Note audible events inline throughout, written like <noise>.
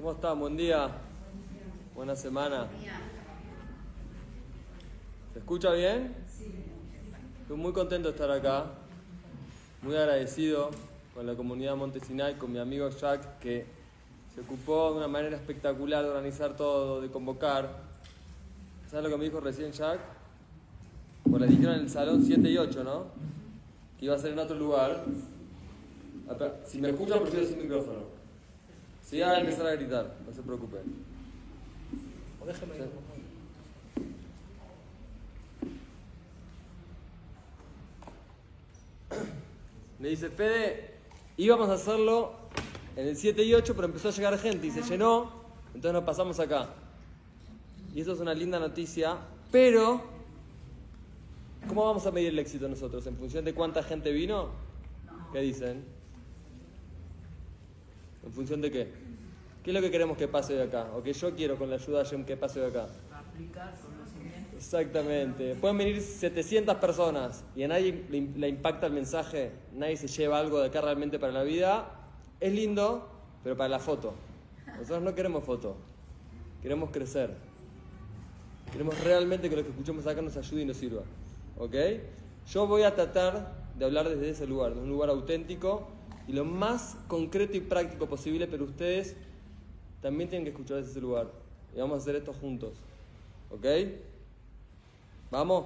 ¿Cómo están? Buen día. Buena semana. ¿Se escucha bien? Estoy muy contento de estar acá. Muy agradecido con la comunidad Montesinay, con mi amigo Jack, que se ocupó de una manera espectacular de organizar todo, de convocar. ¿Sabes lo que me dijo recién Jack? Pues le dijeron en el salón 7 y 8, ¿no? Que iba a ser en otro lugar. Si me escuchan, prefiero sin micrófono. Si van a empezar a gritar, no se preocupen. O déjeme Sí. Me dice, Fede, íbamos a hacerlo en el 7 y 8, pero empezó a llegar gente y se llenó, entonces nos pasamos acá. Y eso es una linda noticia, pero ¿cómo vamos a medir el éxito nosotros? ¿En función de cuánta gente vino? ¿Qué dicen? ¿En función de qué? ¿Qué es lo que queremos que pase de acá? O que yo quiero con la ayuda de Shem que pase de acá. Aplicar conocimientos. Exactamente. Pueden venir 700 personas y a nadie le impacta el mensaje, nadie se lleva algo de acá realmente para la vida. Es lindo, pero para la foto. Nosotros no queremos foto, queremos crecer. Queremos realmente que lo que escuchemos acá nos ayude y nos sirva. ¿Ok? Yo voy a tratar de hablar desde ese lugar, de un lugar auténtico y lo más concreto y práctico posible, pero ustedes también tienen que escuchar ese lugar. Y vamos a hacer esto juntos. ¿Ok? ¿Vamos?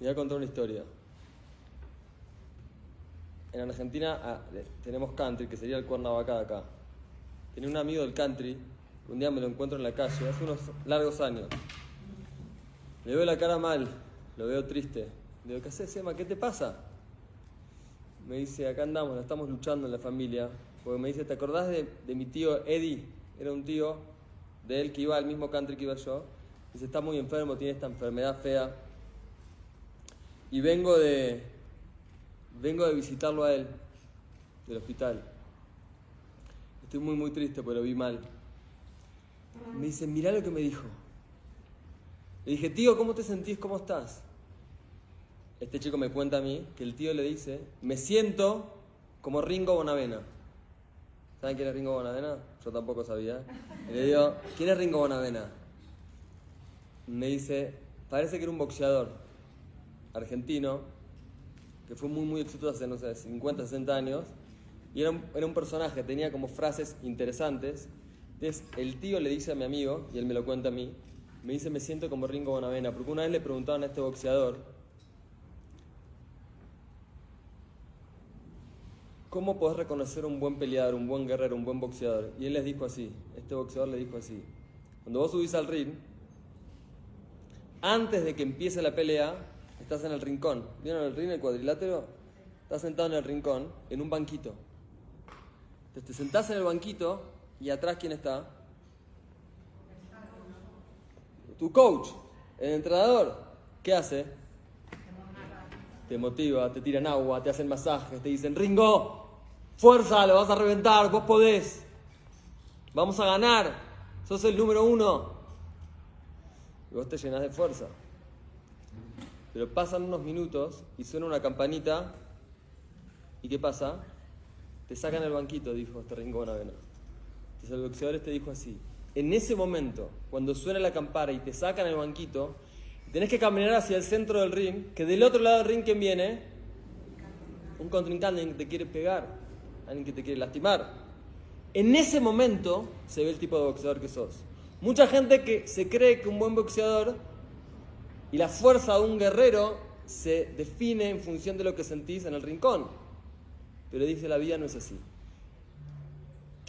Voy a contar una historia. En Argentina ah, tenemos country, que sería el Cuernavaca de acá. Tenía un amigo del country, un día me lo encuentro en la calle, hace unos largos años. Le veo la cara mal, lo veo triste. Le digo, ¿qué haces, Sema? ¿Qué te pasa? Me dice, acá andamos, estamos luchando en la familia. Porque me dice, ¿te acordás de, mi tío Eddie? Era un tío de él que iba al mismo country que iba yo. Dice, está muy enfermo, tiene esta enfermedad fea. Y vengo de, vengo de visitarlo a él, del hospital. Estoy muy, muy triste lo vi mal. Me dice, mirá lo que me dijo. Le dije, tío, ¿cómo te sentís? ¿Cómo estás? Este chico me cuenta a mí que el tío le dice, me siento como Ringo Bonavena. ¿Saben quién es Ringo Bonavena? Yo tampoco sabía. Le digo, ¿quién es Ringo Bonavena? Me dice, parece que era un boxeador argentino que fue muy, muy exitoso hace, no sé, 50, 60 años. Y era un, era un personaje, tenía como frases interesantes. Entonces, el tío le dice a mi amigo, y él me lo cuenta a mí, me dice, me siento como Ringo Bonavena, porque una vez le preguntaban a este boxeador, ¿cómo podés reconocer un buen peleador, un buen guerrero, un buen boxeador? Y él les dijo así, este boxeador le dijo así, cuando vos subís al ring, antes de que empiece la pelea, estás en el rincón. ¿Vieron el ring, el cuadrilátero? Estás sentado en el rincón, en un banquito. Entonces te sentás en el banquito y atrás ¿quién está? Tu coach, el entrenador. ¿Qué hace? Te motiva, te tiran agua, te hacen masajes, te dicen, Ringo, fuerza, lo vas a reventar, vos podés. Vamos a ganar, sos el número uno. Y vos te llenas de fuerza. Pero pasan unos minutos y suena una campanita. ¿Y qué pasa? Te sacan el banquito, dijo este Ringo Bonavena. Entonces el boxeador este dijo así. En ese momento, cuando suena la campana y te sacan el banquito, tenés que caminar hacia el centro del ring, que del otro lado del ring, ¿quién viene? Un contrincante, que te quiere pegar, alguien que te quiere lastimar. En ese momento se ve el tipo de boxeador que sos. Mucha gente que se cree que un buen boxeador y la fuerza de un guerrero se define en función de lo que sentís en el rincón. Pero dice la vida no es así.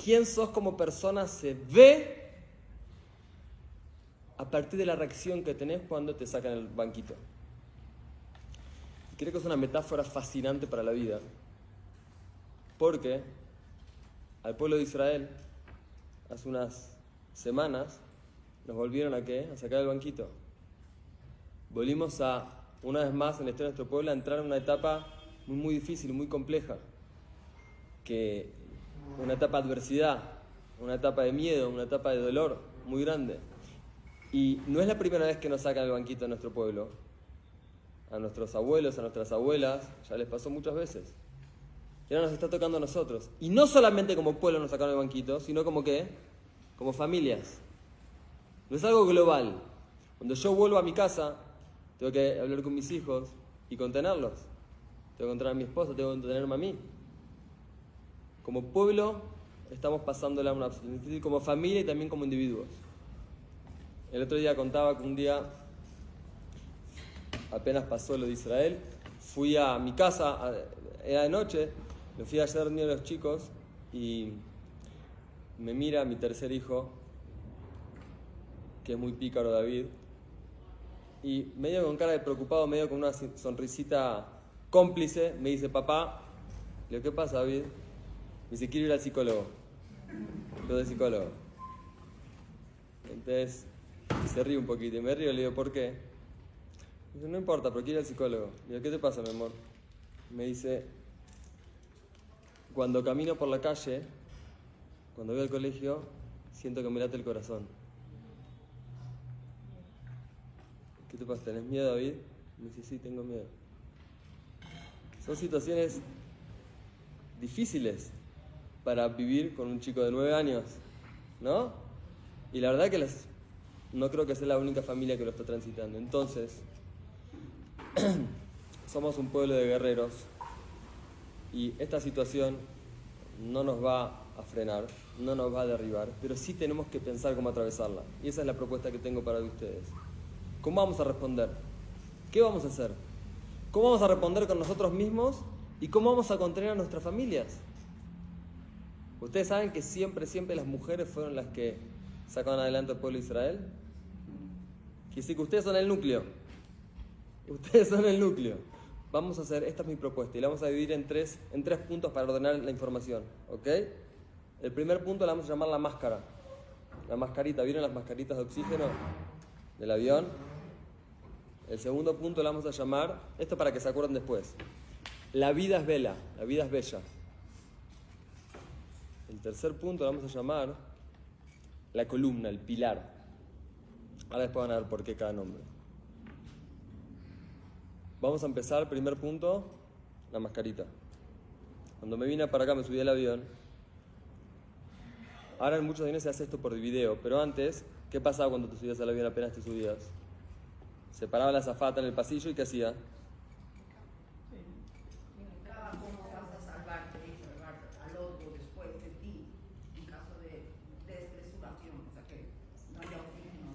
Quién sos como persona se ve a partir de la reacción que tenés cuando te sacan el banquito. Creo que es una metáfora fascinante para la vida. Porque al pueblo de Israel, hace unas semanas, nos volvieron a qué? A sacar el banquito. Volvimos a, una vez más en la historia de nuestro pueblo, a entrar en una etapa muy, muy difícil, muy compleja. Que una etapa de adversidad, una etapa de miedo, una etapa de dolor muy grande. Y no es la primera vez que nos sacan el banquito en nuestro pueblo. A nuestros abuelos, a nuestras abuelas, ya les pasó muchas veces. Y ahora nos está tocando a nosotros. Y no solamente como pueblo nos sacaron el banquito, sino como qué? Como familias. No es algo global. Cuando yo vuelvo a mi casa, tengo que hablar con mis hijos y contenerlos. Tengo que contener a mi esposa, tengo que contenerme a mí. Como pueblo estamos pasándola una como familia y también como individuos. El otro día contaba que un día, apenas pasó lo de Israel, fui a mi casa, era de noche, me fui a hacer niño a los chicos y me mira mi tercer hijo, que es muy pícaro David, y medio con cara de preocupado, medio con una sonrisita cómplice, me dice, papá, ¿lo qué pasa David? Me dice, quiero ir al psicólogo. Yo de psicólogo. Entonces, se ríe un poquito y me río, le digo, ¿por qué? Me dice, no importa, pero quiero ir al psicólogo. Le digo, ¿qué te pasa, mi amor? Me dice, cuando camino por la calle, cuando voy al colegio, siento que me late el corazón. ¿Qué te pasa? ¿Tenés miedo, David? Me dice, sí, tengo miedo. Son situaciones difíciles para vivir con un chico de nueve años, ¿no? Y la verdad que no creo que sea la única familia que lo está transitando. Entonces, <clears throat> somos un pueblo de guerreros y esta situación no nos va a frenar, no nos va a derribar, pero sí tenemos que pensar cómo atravesarla. Y esa es la propuesta que tengo para ustedes. ¿Cómo vamos a responder? ¿Qué vamos a hacer? ¿Cómo vamos a responder con nosotros mismos? ¿Y cómo vamos a contener a nuestras familias? Ustedes saben que siempre, siempre las mujeres fueron las que sacaron adelante al pueblo de Israel. Quiere que ustedes son el núcleo. Ustedes son el núcleo. Vamos a hacer, esta es mi propuesta, y la vamos a dividir en tres, en tres puntos para ordenar la información. ¿Ok? El primer punto la vamos a llamar la máscara. La mascarita, ¿vieron las mascaritas de oxígeno del avión? El segundo punto la vamos a llamar, esto para que se acuerden después. La vida es vela, la vida es bella. El tercer punto lo vamos a llamar la columna, el pilar. Ahora después van a ver por qué cada nombre. Vamos a empezar, primer punto, la mascarita. Cuando me vine para acá me subí al avión. Ahora en muchos aviones se hace esto por video, pero antes, ¿qué pasaba cuando te subías al avión apenas te subías? Se paraba la zafata en el pasillo y ¿qué hacía?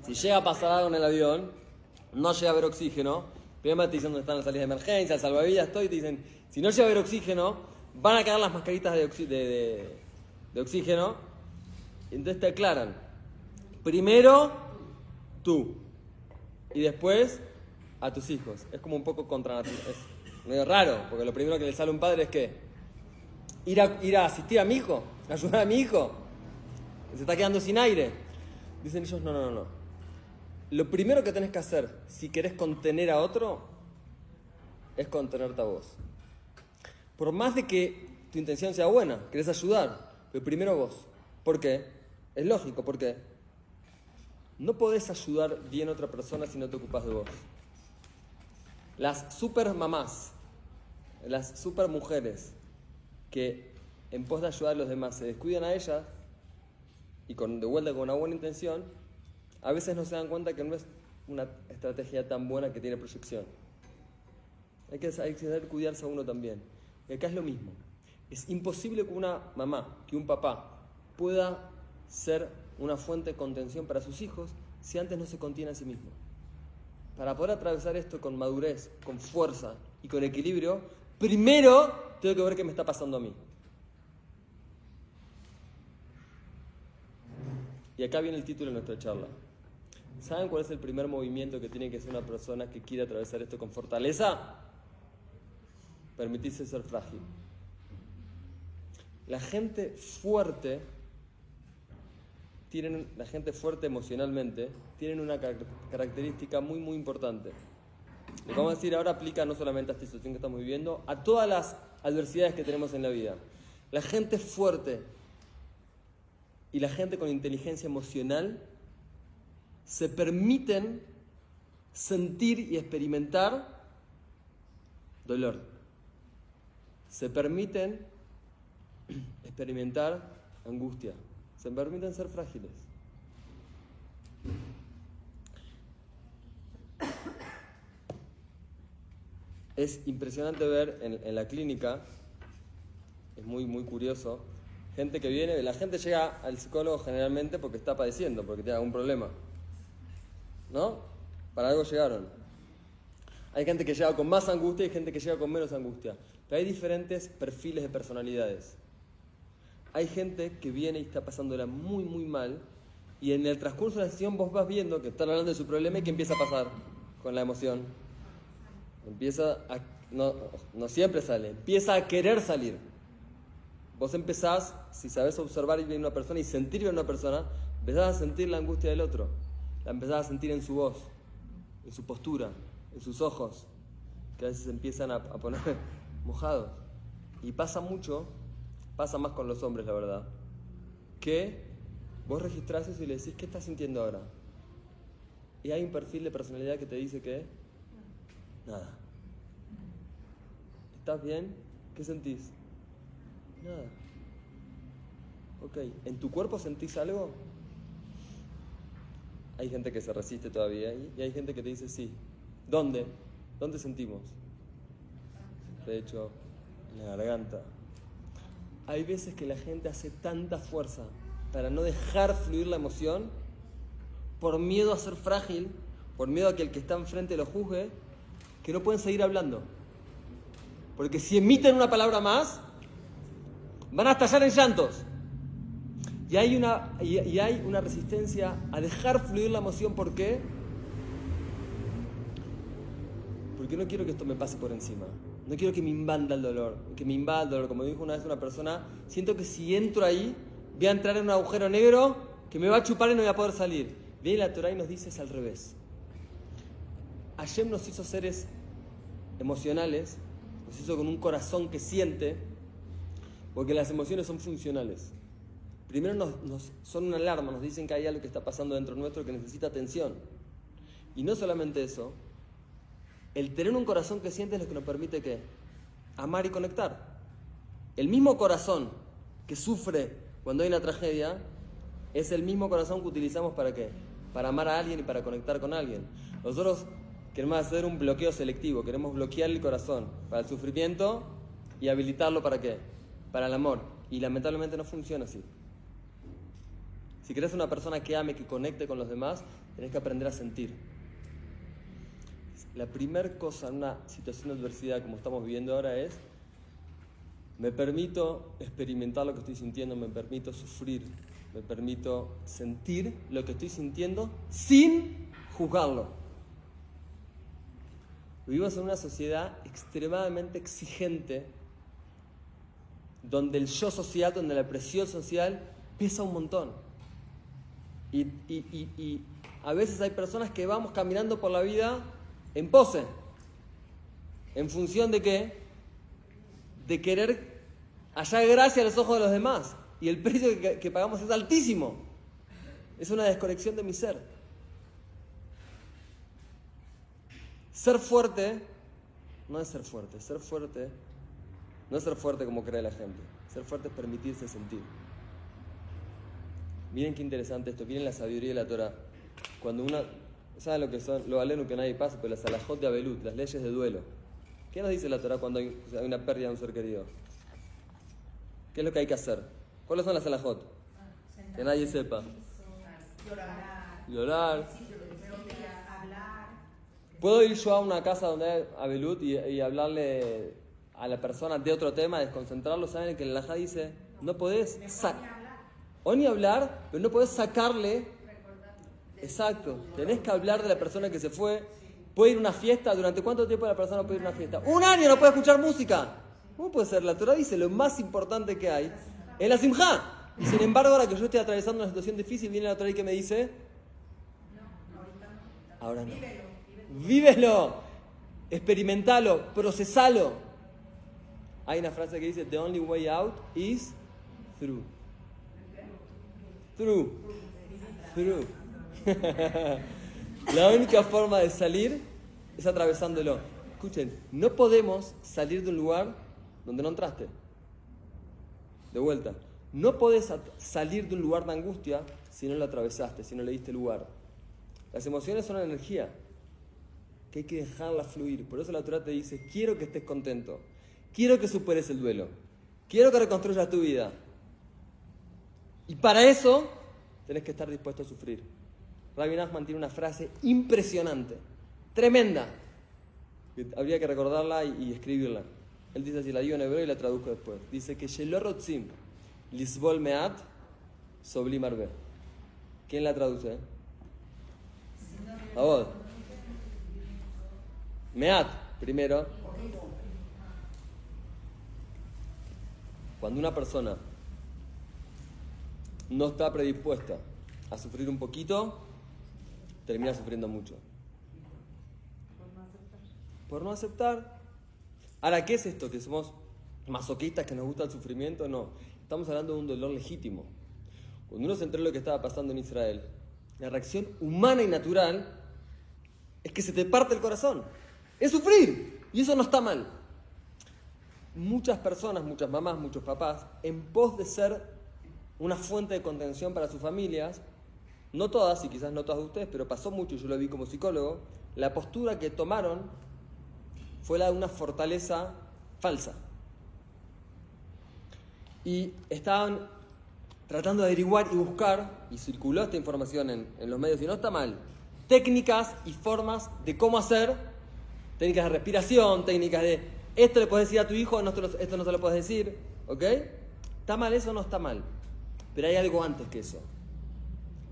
Si llega a pasar algo en el avión, no llega a haber oxígeno, primero te dicen dónde están las salidas de emergencia, salvavidas, estoy, te dicen, si no llega a haber oxígeno, van a caer las mascaritas de, de, oxígeno, y entonces te aclaran, primero tú, y después a tus hijos. Es como un poco contra es medio raro, porque lo primero que le sale a un padre es que ir a, ir a asistir a mi hijo, <laughs> ayudar a mi hijo, se está quedando sin aire. Dicen ellos, no, no, no, no. Lo primero que tenés que hacer si querés contener a otro es contenerte a vos. Por más de que tu intención sea buena, querés ayudar, pero primero vos. ¿Por qué? Es lógico, ¿por qué? No podés ayudar bien a otra persona si no te ocupas de vos. Las super mamás, las super mujeres que en pos de ayudar a los demás se descuidan a ellas y con, de vuelta con una buena intención, a veces no se dan cuenta que no es una estrategia tan buena que tiene proyección. Hay que, saber cuidarse a uno también. Y acá es lo mismo. Es imposible que una mamá, que un papá pueda ser una fuente de contención para sus hijos si antes no se contiene a sí mismo. Para poder atravesar esto con madurez, con fuerza y con equilibrio, primero tengo que ver qué me está pasando a mí. Y acá viene el título de nuestra charla. ¿Saben cuál es el primer movimiento que tiene que hacer una persona que quiere atravesar esto con fortaleza? Permitirse ser frágil. La gente fuerte, tienen, la gente fuerte emocionalmente, tienen una característica muy, muy importante. Lo vamos a decir ahora aplica no solamente a esta situación que estamos viviendo, a todas las adversidades que tenemos en la vida. La gente fuerte y la gente con inteligencia emocional se permiten sentir y experimentar dolor. Se permiten <clears throat> experimentar angustia, se permiten ser frágiles. <coughs> Es impresionante ver en, la clínica, es muy, muy curioso, gente que viene, la gente llega al psicólogo generalmente porque está padeciendo, porque tiene algún problema. ¿No? Para algo llegaron. Hay gente que llega con más angustia y gente que llega con menos angustia. Pero hay diferentes perfiles de personalidades. Hay gente que viene y está pasándola muy, muy mal. Y en el transcurso de la sesión vos vas viendo que están hablando de su problema y que empieza a pasar con la emoción. Empieza a. No, no siempre sale, empieza a querer salir. Vos empezás, si sabes observar bien una persona y sentir bien una persona, empezás a sentir la angustia del otro. La empezás a sentir en su voz, en su postura, en sus ojos, que a veces empiezan a, poner <laughs> mojados. Y pasa mucho, pasa más con los hombres, la verdad, que vos registrás eso y le decís, ¿qué estás sintiendo ahora? Y hay un perfil de personalidad que te dice que, nada. ¿Estás bien? ¿Qué sentís? Nada. Ok, ¿en tu cuerpo sentís algo? Hay gente que se resiste todavía y hay gente que te dice sí. ¿Dónde? ¿Dónde sentimos? De hecho, en la garganta. Hay veces que la gente hace tanta fuerza para no dejar fluir la emoción por miedo a ser frágil, por miedo a que el que está enfrente lo juzgue, que no pueden seguir hablando. Porque si emiten una palabra más, van a estallar en llantos. Y hay una, y, hay una resistencia a dejar fluir la emoción. ¿Por qué? Porque no quiero que esto me pase por encima. No quiero que me invada el dolor. Que me invada el dolor. Como dijo una vez una persona, siento que si entro ahí, voy a entrar en un agujero negro que me va a chupar y no voy a poder salir. Viene la Torah y nos dice al revés. Hashem nos hizo seres emocionales, nos hizo con un corazón que siente, porque las emociones son funcionales. Primero nos, son una alarma, nos dicen que hay algo que está pasando dentro nuestro que necesita atención. Y no solamente eso, el tener un corazón que siente es lo que nos permite que amar y conectar. El mismo corazón que sufre cuando hay una tragedia es el mismo corazón que utilizamos para qué? Para amar a alguien y para conectar con alguien. Nosotros queremos hacer un bloqueo selectivo, queremos bloquear el corazón para el sufrimiento y habilitarlo para qué? para el amor. Y lamentablemente no funciona así. Si querés una persona que ame, que conecte con los demás, tenés que aprender a sentir. La primera cosa en una situación de adversidad como estamos viviendo ahora es, me permito experimentar lo que estoy sintiendo, me permito sufrir, me permito sentir lo que estoy sintiendo sin juzgarlo. Vivimos en una sociedad extremadamente exigente donde el yo social, donde la presión social pesa un montón. Y, a veces hay personas que vamos caminando por la vida en pose. ¿En función de qué? De querer hallar gracia a los ojos de los demás. Y el precio que, pagamos es altísimo. Es una desconexión de mi ser. Ser fuerte no es ser fuerte. Ser fuerte no es ser fuerte como cree la gente. Ser fuerte es permitirse sentir. Miren qué interesante esto. Miren la sabiduría de la Torah. Cuando una. ¿Saben lo que son? Lo aleno que nadie pasa, pero las alajot de Abelut, las leyes de duelo. ¿Qué nos dice la Torah cuando hay, una pérdida de un ser querido? ¿Qué es lo que hay que hacer? ¿Cuáles son las alajot? Que nadie sepa. Llorar. Llorar. ¿Puedo ir yo a una casa donde hay Abelut y, y hablarle a la persona de otro tema, desconcentrarlo, ¿saben? Que el Alajá dice, no podés o ni hablar, pero no podés sacarle. Exacto, tenés que hablar de la persona que se fue. Puede ir a una fiesta, ¿durante cuánto tiempo la persona puede ir a una fiesta? Un año no puede escuchar música. ¿Cómo puede ser? La Torah dice, lo más importante que hay es la simja. Y sin embargo, ahora que yo estoy atravesando una situación difícil, viene la Torah y que me dice, ahora no. Vívelo, experimentalo, procesalo. Hay una frase que dice, the only way out is through. Through. <laughs> Through. La única forma de salir es atravesándolo. Escuchen, no podemos salir de un lugar donde no entraste. De vuelta, no podés salir de un lugar de angustia si no lo atravesaste, si no le diste lugar. Las emociones son energía que hay que dejarla fluir. Por eso la Torah te dice, quiero que estés contento, quiero que superes el duelo, quiero que reconstruyas tu vida. Y para eso tenés que estar dispuesto a sufrir. Rabbi Nachman tiene una frase impresionante, tremenda, que habría que recordarla y, escribirla. Él dice así, la digo en hebreo y la traduzco después. Dice que Shelorotzim lisbol meat soblim arbe. ¿Quién la traduce? A vos. Meat, primero. Cuando una persona no está predispuesta a sufrir un poquito, termina sufriendo mucho. Por no aceptar. Ahora, ¿qué es esto? ¿Que somos masoquistas, que nos gusta el sufrimiento? No. Estamos hablando de un dolor legítimo. Cuando uno se enteró de lo que estaba pasando en Israel, la reacción humana y natural es que se te parte el corazón. Es sufrir. Y eso no está mal. Muchas personas, muchas mamás, muchos papás, en pos de ser una fuente de contención para sus familias, no todas, y quizás no todas de ustedes, pero pasó mucho, yo lo vi como psicólogo, la postura que tomaron fue la de una fortaleza falsa. Y estaban tratando de averiguar y buscar, y circuló esta información en, en los medios, y no está mal, técnicas y formas de cómo hacer, técnicas de respiración, técnicas de, esto le puedes decir a tu hijo, esto no se lo puedes decir, ¿ok? ¿Está mal eso o no está mal? Pero hay algo antes que eso.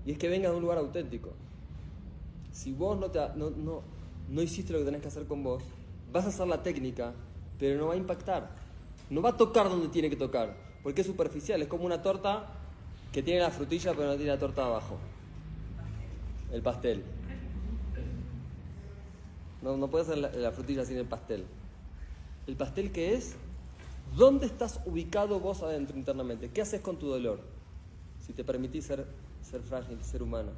Y es que venga de un lugar auténtico. Si vos no, te, no, no, no hiciste lo que tenés que hacer con vos, vas a hacer la técnica, pero no va a impactar. No va a tocar donde tiene que tocar, porque es superficial. Es como una torta que tiene la frutilla, pero no tiene la torta abajo. El pastel. No, no puedes hacer la, la frutilla sin el pastel. ¿El pastel qué es? ¿Dónde estás ubicado vos adentro internamente? ¿Qué haces con tu dolor? Si te permitís ser, ser frágil, ser humano.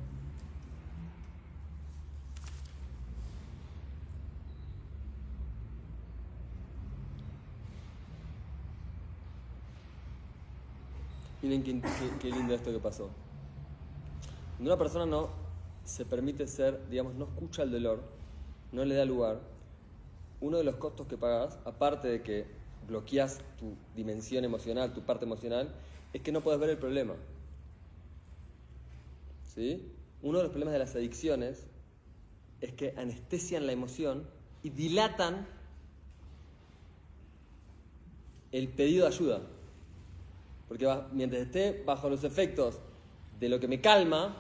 Miren qué, qué- lindo esto que pasó. Cuando una persona no se permite ser, digamos, no escucha el dolor, no le da lugar, uno de los costos que pagas, aparte de que bloqueas tu dimensión emocional, tu parte emocional, es que no puedes ver el problema. ¿Sí? Uno de los problemas de las adicciones es que anestesian la emoción y dilatan el pedido de ayuda. Porque mientras esté bajo los efectos de lo que me calma,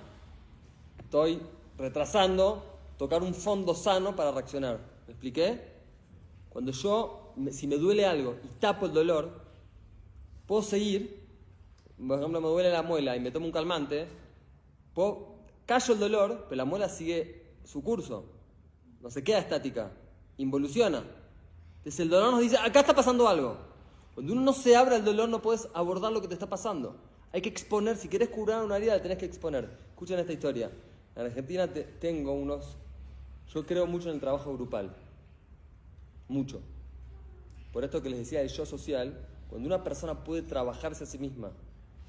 estoy retrasando tocar un fondo sano para reaccionar. ¿Me expliqué? Cuando yo, si me duele algo y tapo el dolor, puedo seguir. Por ejemplo, me duele la muela y me tomo un calmante, callo el dolor, pero la muela sigue su curso. No se queda estática, involuciona. Entonces el dolor nos dice, acá está pasando algo. Cuando uno no se abre al dolor no puedes abordar lo que te está pasando. Hay que exponer, si querés curar una herida la tenés que exponer. Escuchen esta historia. En Argentina te- tengo unos... Yo creo mucho en el trabajo grupal. Mucho. Por esto que les decía del yo social, cuando una persona puede trabajarse a sí misma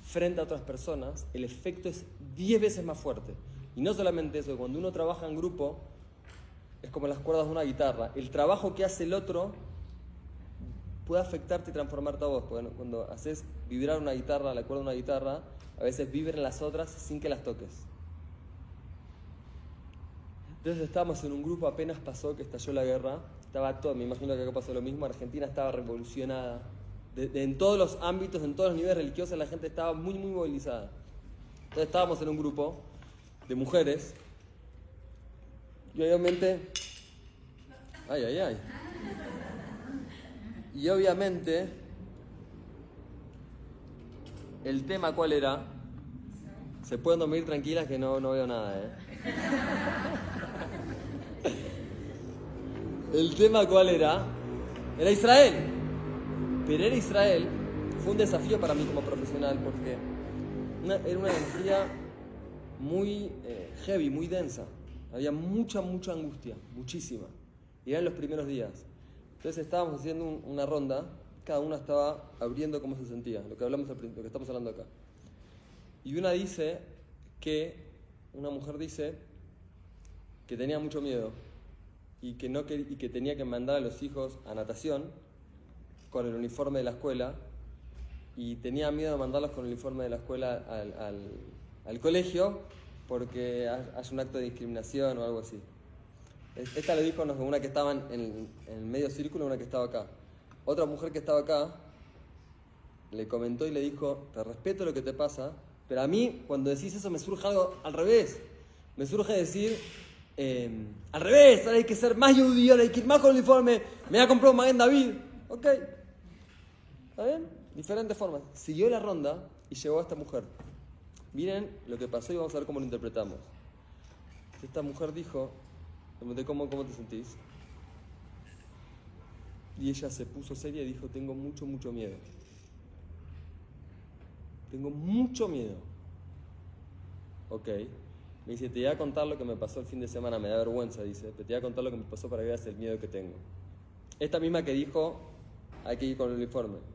frente a otras personas, el efecto es 10 veces más fuerte. Y no solamente eso, cuando uno trabaja en grupo, es como las cuerdas de una guitarra. El trabajo que hace el otro puede afectarte y transformarte a vos. Cuando haces vibrar una guitarra, la cuerda de una guitarra, a veces vibran las otras sin que las toques. Entonces estábamos en un grupo, apenas pasó que estalló la guerra, estaba todo, me imagino que acá pasó lo mismo, Argentina estaba revolucionada. De- en todos los ámbitos, en todos los niveles religiosos, la gente estaba muy, muy movilizada. Entonces estábamos en un grupo de mujeres y obviamente... Ay, ay, ay. Y obviamente el tema cuál era, se pueden dormir tranquilas que no, no veo nada, ¿eh? <laughs> El tema cuál era, era Israel. Era Israel, fue un desafío para mí como profesional porque era una energía muy eh, heavy, muy densa. Había mucha, mucha angustia, muchísima. Y eran los primeros días. Entonces estábamos haciendo un- una ronda cada una estaba abriendo cómo se sentía, lo que, hablamos lo que estamos hablando acá. Y una dice que, una mujer dice que tenía mucho miedo y que, no, y que tenía que mandar a los hijos a natación con el uniforme de la escuela y tenía miedo de mandarlos con el uniforme de la escuela al, al, al colegio porque hay un acto de discriminación o algo así. Esta le dijo una que estaba en, en el medio círculo una que estaba acá. Otra mujer que estaba acá le comentó y le dijo, te respeto lo que te pasa, pero a mí cuando decís eso me surge algo al revés. Me surge decir, em, al revés, ahora hay que ser más judío, hay que ir más con el uniforme, me voy a comprar un Maguen David. Ok, ¿está bien? Diferentes formas. Siguió la ronda y llegó a esta mujer. Miren lo que pasó y vamos a ver cómo lo interpretamos. Esta mujer dijo, ¿cómo, cómo te sentís? Y ella se puso seria y dijo, tengo mucho, mucho miedo. Tengo mucho miedo. Ok. Me dice, te voy a contar lo que me pasó el fin de semana, me da vergüenza, dice, pero te voy a contar lo que me pasó para que veas el miedo que tengo. Esta misma que dijo, hay que ir con el uniforme.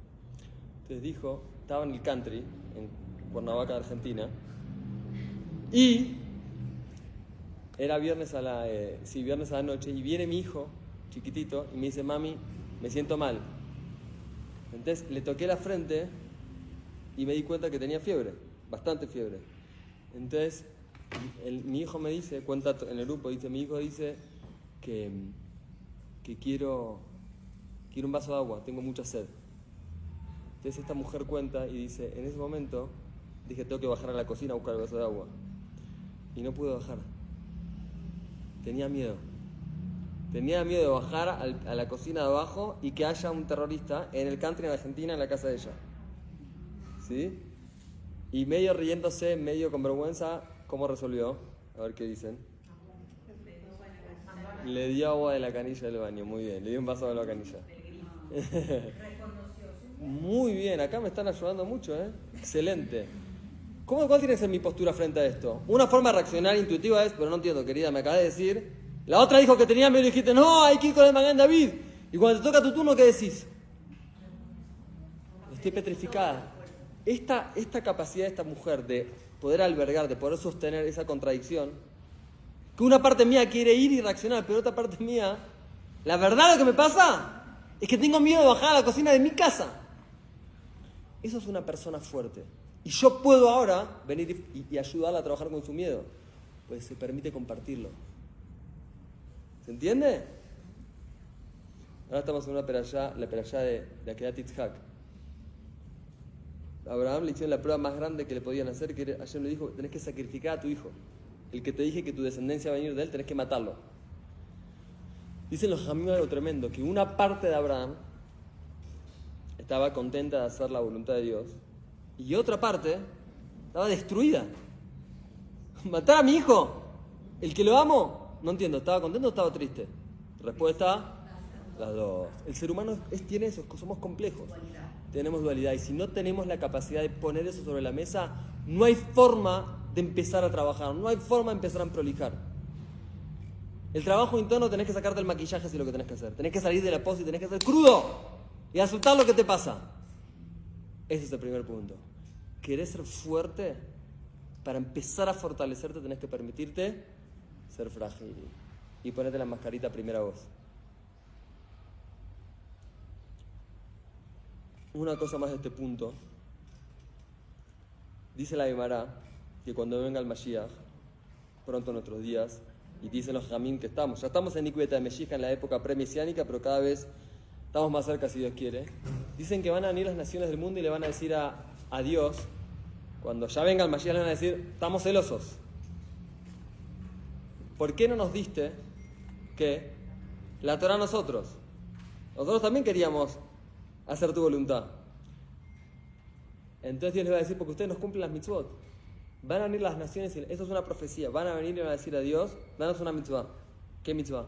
Entonces dijo, estaba en el country, en Cuernavaca, Argentina, y era viernes a la, eh, sí, viernes a la noche, y viene mi hijo, chiquitito, y me dice, mami, me siento mal. Entonces le toqué la frente y me di cuenta que tenía fiebre, bastante fiebre. Entonces mi hijo me dice, cuenta en el grupo, dice, mi hijo dice que, que quiero, quiero un vaso de agua, tengo mucha sed. Entonces esta mujer cuenta y dice, en ese momento dije, tengo que bajar a la cocina a buscar el vaso de agua. Y no pude bajar. Tenía miedo. Tenía miedo de bajar a la cocina de abajo y que haya un terrorista en el country en Argentina en la casa de ella. ¿Sí? Y medio riéndose, medio con vergüenza, ¿cómo resolvió? A ver qué dicen. Le dio agua de la canilla del baño, muy bien. Le dio un vaso de la canilla. <laughs> muy bien, acá me están ayudando mucho, ¿eh? Excelente. ¿Cómo, ¿Cuál tiene que ser mi postura frente a esto? Una forma de reaccionar intuitiva es, pero no entiendo, querida, me acaba de decir, la otra dijo que tenía miedo y dijiste, no, hay que ir con el Magán David. Y cuando te toca tu turno, ¿qué decís? Estoy petrificada. Esta, esta capacidad de esta mujer de poder albergar, de poder sostener esa contradicción, que una parte mía quiere ir y reaccionar, pero otra parte mía, la verdad lo que me pasa es que tengo miedo de bajar a la cocina de mi casa. Eso es una persona fuerte. Y yo puedo ahora venir y, ayudarla a trabajar con su miedo, pues se permite compartirlo. ¿Se entiende? Ahora estamos en una peralla, la peralla de, de Akedat Itzhak. Abraham le hicieron la prueba más grande que le podían hacer, que ayer le dijo, tenés que sacrificar a tu hijo. El que te dije que tu descendencia va a venir de él, tenés que matarlo. Dicen los amigos algo tremendo, que una parte de Abraham estaba contenta de hacer la voluntad de Dios y otra parte estaba destruida. <laughs> Matar a mi hijo, el que lo amo, no entiendo, ¿estaba contento o estaba triste? Respuesta, las dos. El ser humano es, tiene eso, somos complejos. Tenemos dualidad y si no tenemos la capacidad de poner eso sobre la mesa, no hay forma de empezar a trabajar, no hay forma de empezar a prolijar. El trabajo interno tenés que sacarte el maquillaje si lo que tenés que hacer. Tenés que salir de la pose y tenés que hacer crudo y aceptar lo que te pasa. Ese es el primer punto. ¿Querés ser fuerte? Para empezar a fortalecerte tenés que permitirte ser frágil y ponerte la mascarita primera voz. Una cosa más de este punto. Dice la Gemara que cuando venga el Mashiach, pronto en nuestros días, y dicen los jamín que estamos, ya estamos en Iniquidad de Mexica en la época premisiánica, pero cada vez estamos más cerca si Dios quiere. Dicen que van a venir las naciones del mundo y le van a decir a, a Dios, cuando ya venga el Mashiach, le van a decir, estamos celosos. ¿por qué no nos diste que la Torah a nosotros? Nosotros también queríamos hacer tu voluntad. Entonces Dios les va a decir, porque ustedes nos cumplen las mitzvot. Van a venir las naciones, y esto es una profecía, van a venir y van a decir a Dios, danos una mitzvah. ¿Qué mitzvah?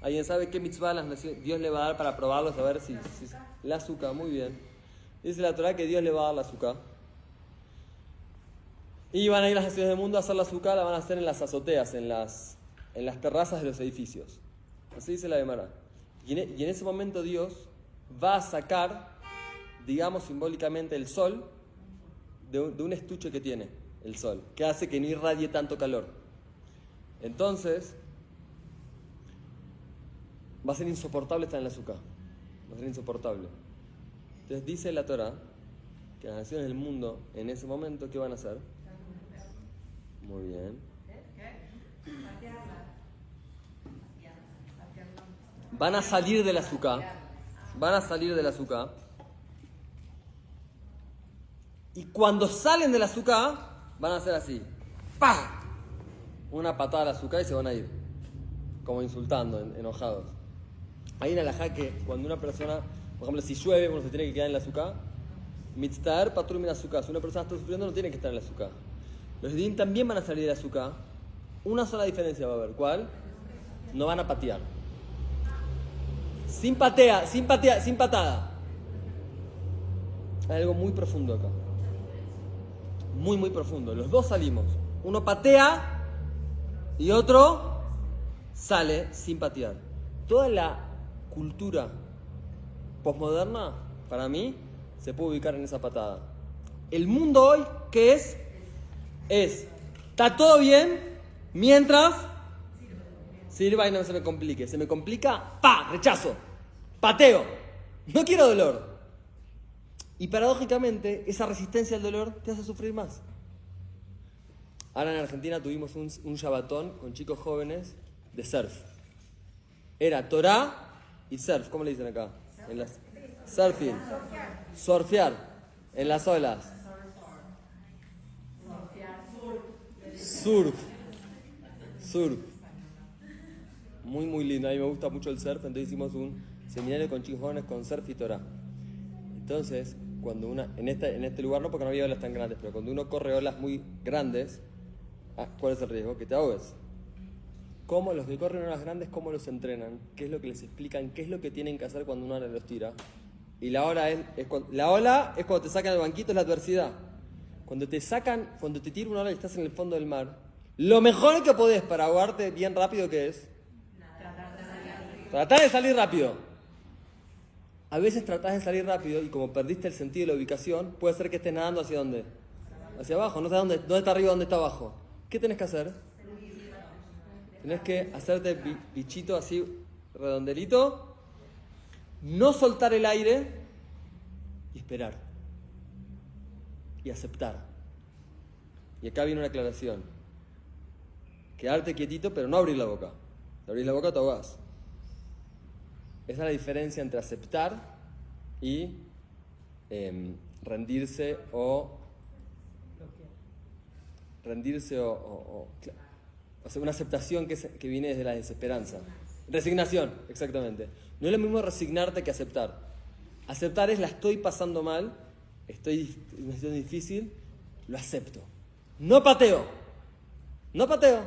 ¿Alguien sabe qué mitzvah las naciones, Dios le va a dar para probarlo, a ver si, la azúcar, muy bien. Dice la Torah que Dios le va a dar la azúcar. Y van a ir las naciones del mundo a hacer la azúcar, la van a hacer en las azoteas, en las, en las terrazas de los edificios. Así dice la Gemara. Y en, y en ese momento Dios va a sacar, digamos simbólicamente, el sol de un, de un estuche que tiene el sol, que hace que no irradie tanto calor. Entonces, va a ser insoportable estar en la azúcar. Va a ser insoportable. Entonces dice la Torah que las naciones del mundo en ese momento, ¿qué van a hacer? Muy bien. Van a salir del azúcar. Van a salir del azúcar. Y cuando salen del azúcar, van a hacer así. ¡Pah! Una patada al azúcar y se van a ir. Como insultando, en- enojados. Hay una alajá que cuando una persona, por ejemplo, si llueve, uno se tiene que quedar en el azúcar. Mitztaer patrum min azúcar. Si una persona está sufriendo, no tiene que estar en el azúcar. Los din también van a salir del azúcar. Una sola diferencia va a haber. ¿Cuál? No van a patear. Sin patea, sin patea, sin patada. Hay algo muy profundo acá. Muy, muy profundo. Los dos salimos. Uno patea y otro sale sin patear. Toda la cultura posmoderna, para mí, se puede ubicar en esa patada. El mundo hoy, ¿qué es? Es, está todo bien mientras sirva y no se me complique. Se me complica, pa, rechazo, pateo, no quiero dolor. Y paradójicamente, esa resistencia al dolor te hace sufrir más. Ahora en Argentina tuvimos un, un con chicos jóvenes de surf. Era Torah y surf. ¿Cómo le dicen acá? En las, surfing. Surfear. En las olas. Surf. Surf. Muy, muy lindo. A mí me gusta mucho el surf. Entonces hicimos un seminario con chicos jóvenes con surf y Torah. Entonces, cuando una, en este, en este lugar no porque no había olas tan grandes, pero cuando uno corre olas muy grandes, ah, ¿cuál es el riesgo? Que te ahogues. ¿Cómo los que corren olas grandes, cómo los entrenan? ¿Qué es lo que les explican? ¿Qué es lo que tienen que hacer cuando una ola los tira? Y la ola es, es cuando, la ola es cuando te sacan del banquito, es la adversidad. Cuando te sacan, cuando te tira una ola y estás en el fondo del mar, lo mejor que podés para ahogarte bien rápido, ¿qué es? Tratar de salir rápido. A veces tratás de salir rápido y como perdiste el sentido de la ubicación, puede ser que estés nadando hacia dónde? Hacia abajo, no sabes dónde, dónde está arriba, dónde está abajo. ¿Qué tenés que hacer? Tenés que hacerte bi- bichito así, redondelito, no soltar el aire y esperar. Y aceptar. Y acá viene una aclaración. Quedarte quietito, pero no abrir la boca. Si abrís la boca, te ahogás. Esa es la diferencia entre aceptar y em, rendirse o rendirse o, o- o- cla- una aceptación que, que viene desde la desesperanza. Resignación, exactamente. No es lo mismo resignarte que aceptar. Aceptar es la estoy pasando mal, estoy en una situación difícil, lo acepto. No pateo, no pateo,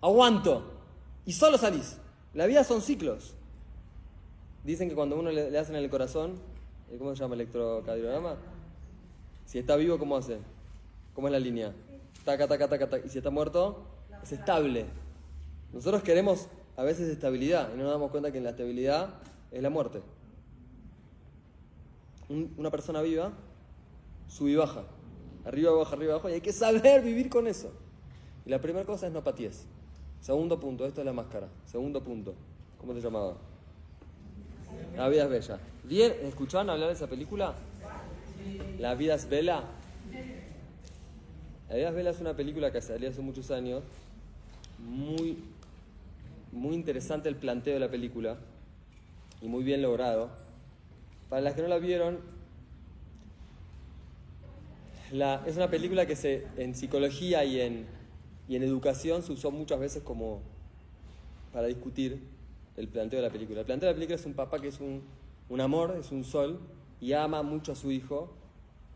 aguanto y solo salís. La vida son ciclos. Dicen que cuando uno le, le hacen en el corazón, eh, ¿cómo se llama? Electrocardiograma. Si está vivo, ¿cómo hace? ¿Cómo es la línea? Taca, taca, taca, taca. Y si está muerto, es estable. Nosotros queremos a veces estabilidad y no nos damos cuenta que en la estabilidad es la muerte. Un- una persona viva sube y baja. Arriba, abajo, arriba, abajo. Y hay que saber vivir con eso. Y la primera cosa es no paties. Segundo punto, esto es la máscara. Segundo punto. ¿Cómo te llamaba? La vida es bella. ¿Bien? ¿Escucharon hablar de esa película? La vida es bella. La vida es bella es una película que salió hace muchos años. Muy, muy interesante el planteo de la película. Y muy bien logrado. Para las que no la vieron, es una película que se, en psicología y en, y en educación se usó muchas veces como para discutir el planteo de la película. El planteo de la película es un papá que es un, un amor, es un sol, y ama mucho a su hijo,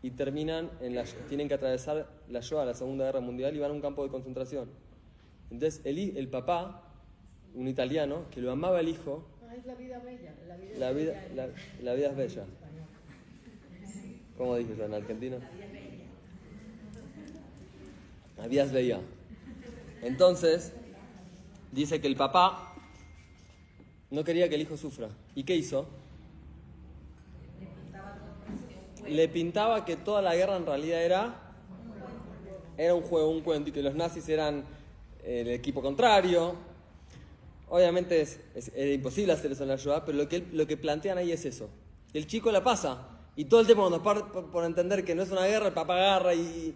y terminan en la, tienen que atravesar la Shoah, la Segunda Guerra Mundial, y van a un campo de concentración. Entonces el, el papá, un italiano, que lo amaba al hijo, Ah, es la vida bella. La vida, la es vida, bella en- la, la vida es bella. ¿Cómo dices en argentino? La vida es bella. Entonces, dice que el papá no quería que el hijo sufra. ¿Y qué hizo? le pintaba que toda la guerra en realidad era, era un juego, un cuento, y que los nazis eran el equipo contrario. Obviamente es, es- era imposible hacer eso en la Shoah, pero lo que, lo que plantean ahí es eso. El chico la pasa, y todo el tiempo cuando par- por, por entender que no es una guerra, el papá agarra y...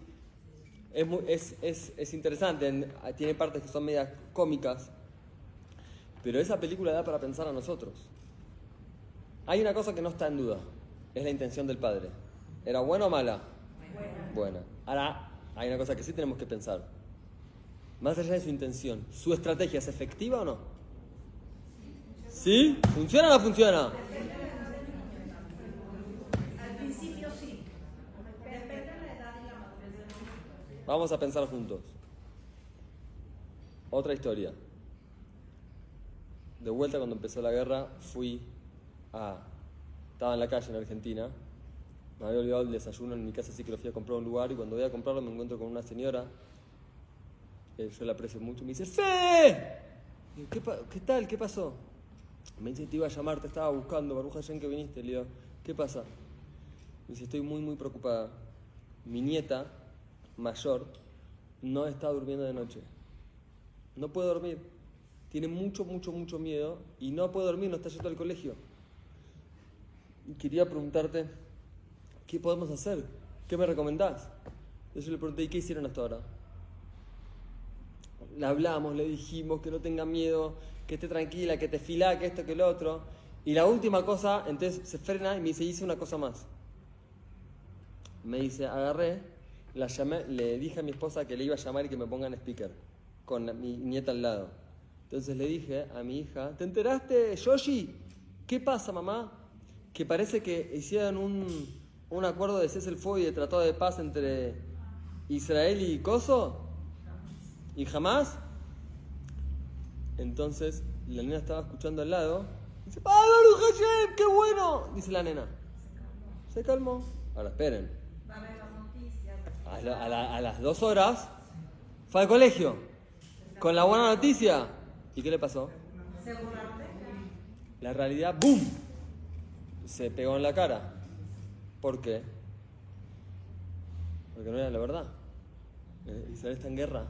Es, muy- es, es, es interesante, en- tiene partes que son medias cómicas, pero esa película da para pensar a nosotros. Hay una cosa que no está en duda, es la intención del padre. ¿Era buena o mala? Buena. Ahora, hay una cosa que sí tenemos que pensar. Más allá de su intención, ¿su estrategia es efectiva o no? ¿Sí? ¿Funciona o no funciona? Al principio sí. Depende de la edad y la madurez del niño. Vamos a pensar juntos. Otra historia. De vuelta cuando empezó la guerra, fui a... Estaba en la calle en Argentina. Me había olvidado el desayuno en mi casa, así que lo fui a comprar a un lugar y cuando voy a comprarlo me encuentro con una señora, yo la aprecio mucho, me dice, ¡Fe! ¿Qué, ¿Qué tal? ¿Qué pasó? Me dice, te iba a llamar, te estaba buscando, Baruja Hashem que viniste. Le digo, ¿qué pasa? Me dice, estoy muy, muy preocupada. Mi nieta mayor no está durmiendo de noche. No puede dormir. Tiene mucho, mucho, mucho miedo y no puede dormir, no está yendo al colegio. Y quería preguntarte, ¿qué podemos hacer? ¿Qué me recomendás? Yo le pregunté, ¿y qué hicieron hasta ahora? Le hablamos, le dijimos que no tenga miedo, que esté tranquila, que te filá, que esto, que lo otro. Y la última cosa, entonces se frena y me dice, hice una cosa más. Me dice, agarré, la llamé, le dije a mi esposa que le iba a llamar y que me pongan speaker, con mi nieta al lado. Entonces le dije a mi hija, ¿te enteraste, Yoshi? ¿Qué pasa, mamá? Que parece que hicieron un, un acuerdo de cese el fuego y de tratado de paz entre Israel y Koso. ¿Y jamás? Entonces la nena estaba escuchando al lado. Dice, ¡Ah, Baruch Hashem! ¡Qué bueno! Dice la nena. Se calmó. Ahora esperen. A, la- a la- a las dos horas fue al colegio. Con la buena noticia. ¿Y qué le pasó? La realidad, ¡boom! Se pegó en la cara. ¿Por qué? Porque no era la verdad. Eh, Israel está en guerra.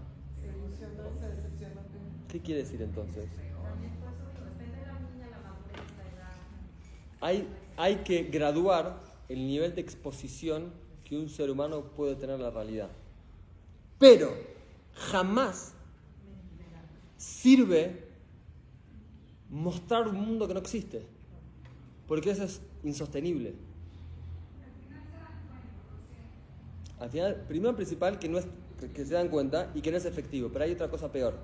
¿Qué quiere decir entonces? Hay, hay que graduar el nivel de exposición que un ser humano puede tener a la realidad. Pero jamás sirve mostrar un mundo que no existe. Porque eso es insostenible. Al final, primero principal, que, no es, que, se dan cuenta y que no es efectivo. Pero hay otra cosa peor.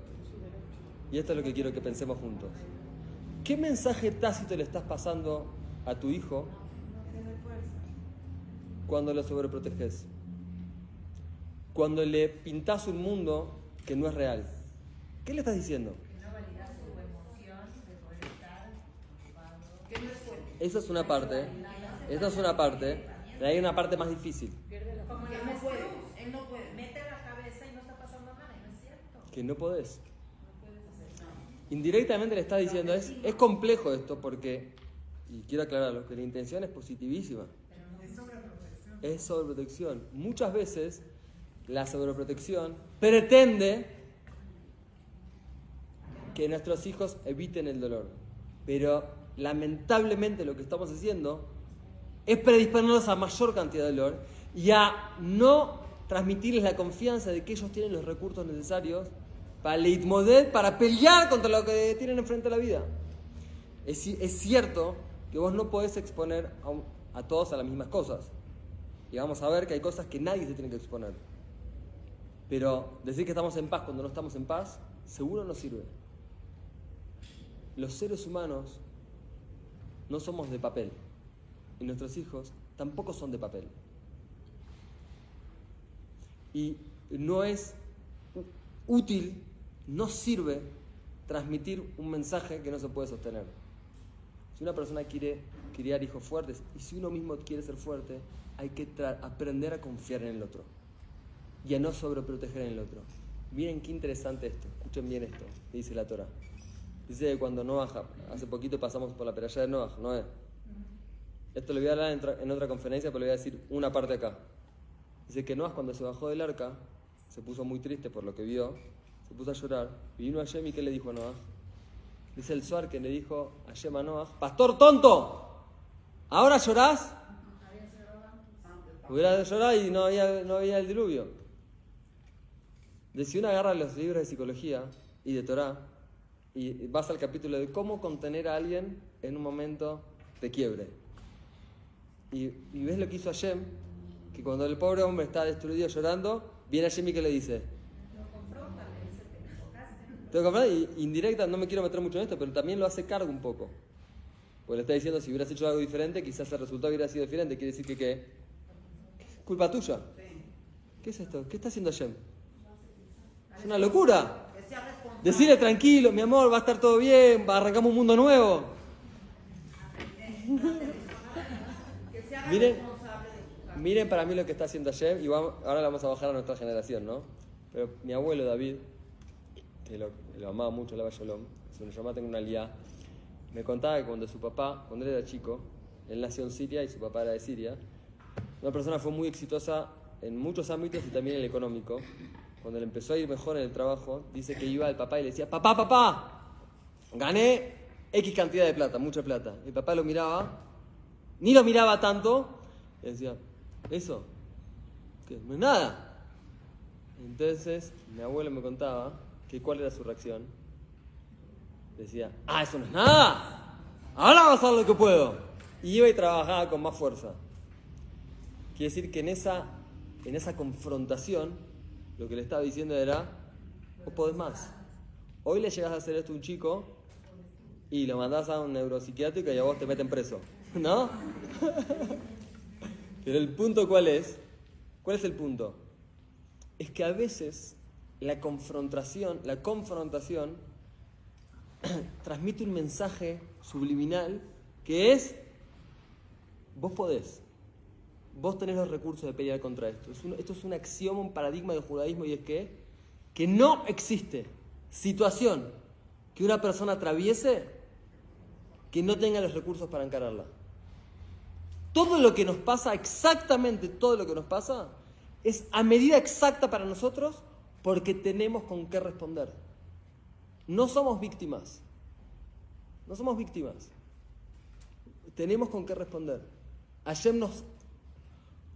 Y esto es lo que quiero que pensemos juntos. ¿Qué mensaje tácito le estás pasando a tu hijo cuando lo sobreproteges? Cuando le pintas un mundo que no es real. ¿Qué le estás diciendo? Esa es una parte. Esa es una parte. Pero hay una parte más difícil. Como él no puede. Él no puede. Mete la cabeza y no está pasando nada. y No es cierto. Que no podés. Indirectamente le estás diciendo, es, es complejo esto porque, y quiero aclararlo, que la intención es positivísima. Es sobreprotección. Muchas veces la sobreprotección pretende que nuestros hijos eviten el dolor. Pero lamentablemente lo que estamos haciendo es predisponerlos a mayor cantidad de dolor y a no transmitirles la confianza de que ellos tienen los recursos necesarios para leitmoder, para pelear contra lo que tienen enfrente de la vida. Es, ci- es cierto que vos no podés exponer a, a todos a las mismas cosas. Y vamos a ver que hay cosas que nadie se tiene que exponer. Pero decir que estamos en paz cuando no estamos en paz, seguro no sirve. Los seres humanos no somos de papel. Y nuestros hijos tampoco son de papel. Y no es útil, no sirve transmitir un mensaje que no se puede sostener. Si una persona quiere criar hijos fuertes y si uno mismo quiere ser fuerte, hay que aprender a confiar en el otro y a no sobreproteger en el otro. Miren qué interesante esto, escuchen bien esto, dice la Torah. Dice que cuando Noah, hace poquito pasamos por la peralla de Noah, Noé. Esto lo voy a hablar en otra conferencia, pero le voy a decir una parte acá. Dice que Noah cuando se bajó del arca, se puso muy triste por lo que vio, se puso a llorar, vino a Shem y ¿qué le dijo a Noah? Dice el Suar que le dijo a Shem a Noah, Pastor tonto, ¿ahora llorás? Hubiera llorado y no había, no había el diluvio. De si uno agarra los libros de psicología y de Torah y vas al capítulo de cómo contener a alguien en un momento de quiebre. Y, y ves lo que hizo Hashem, que cuando el pobre hombre está destruido llorando, viene Hashem y que le dice. Tengo que hablar y indirecta, no me quiero meter mucho en esto, pero también lo hace cargo un poco. Porque le está diciendo, si hubieras hecho algo diferente, quizás el resultado hubiera sido diferente. Quiere decir que qué? Culpa tuya. ¿Qué es esto? ¿Qué está haciendo Hashem? Es una locura. Decirle tranquilo, mi amor, va a estar todo bien, arrancamos un mundo nuevo. <laughs> Miren. responsable de su casa. Miren para mí lo que está haciendo Hashem y ahora la vamos a bajar a nuestra generación, ¿no? Pero mi abuelo David, que lo, lo amaba mucho, la Shalom, se lo llamaba, tengo una liá, me contaba que cuando su papá, cuando él era chico, él nació en Siria y su papá era de Siria, una persona fue muy exitosa en muchos ámbitos y también en el económico. Cuando le empezó a ir mejor en el trabajo, dice que iba al papá y le decía, papá, papá, gané X cantidad de plata, mucha plata. El papá lo miraba, ni lo miraba tanto, y decía, ¿eso? ¿Qué? No es nada. Entonces, mi abuelo me contaba que cuál era su reacción. Decía, ah, eso no es nada. Ahora voy a hacer lo que puedo. Y iba y trabajaba con más fuerza. Quiere decir que en esa, en esa confrontación, lo que le estaba diciendo era, vos podés más. Hoy le llegas a hacer esto a un chico y lo mandás a un neuropsiquiátrico y a vos te meten preso. <laughs> ¿No? Pero el punto cuál es? ¿Cuál es el punto? Es que a veces la confrontación, la confrontación <clears throat> transmite un mensaje subliminal que es vos podés. Vos tenés los recursos de pelear contra esto. Esto es un axioma, un paradigma del judaísmo y es que, que no existe situación que una persona atraviese que no tenga los recursos para encararla. Todo lo que nos pasa, exactamente todo lo que nos pasa, es a medida exacta para nosotros porque tenemos con qué responder. No somos víctimas. No somos víctimas. Tenemos con qué responder. Hashem nos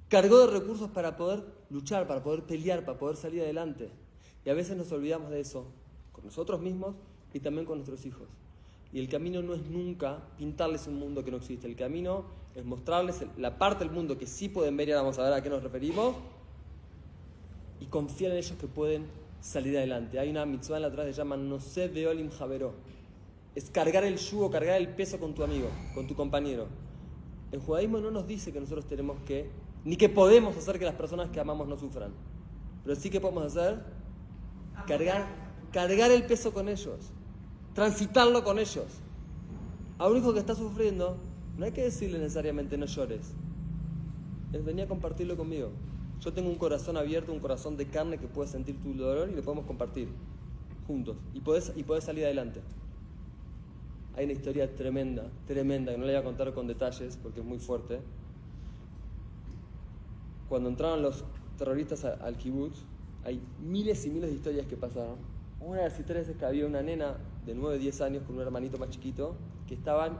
cargó de recursos para poder luchar, para poder pelear, para poder salir adelante. Y a veces nos olvidamos de eso, con nosotros mismos y también con nuestros hijos. Y el camino no es nunca pintarles un mundo que no existe. El camino es mostrarles la parte del mundo que sí pueden ver y ahora vamos a ver a qué nos referimos y confiar en ellos que pueden salir adelante. Hay una mitzvah en la atrás que se llama no sé de olim javero. Es cargar el yugo, cargar el peso con tu amigo, con tu compañero. El judaísmo no nos dice que nosotros tenemos que, ni que podemos hacer que las personas que amamos no sufran. Pero sí que podemos hacer cargar, cargar el peso con ellos, transitarlo con ellos. A un hijo que está sufriendo, no hay que decirle necesariamente no llores. Es venir a compartirlo conmigo. Yo tengo un corazón abierto, un corazón de carne que puede sentir tu dolor y lo podemos compartir juntos. Y podés, y podés salir adelante. Hay una historia tremenda, tremenda, que no le voy a contar con detalles porque es muy fuerte. Cuando entraron los terroristas al kibutz, hay miles y miles de historias que pasaron. Una de las historias es que había una nena de 9, 10 años con un hermanito más chiquito que estaban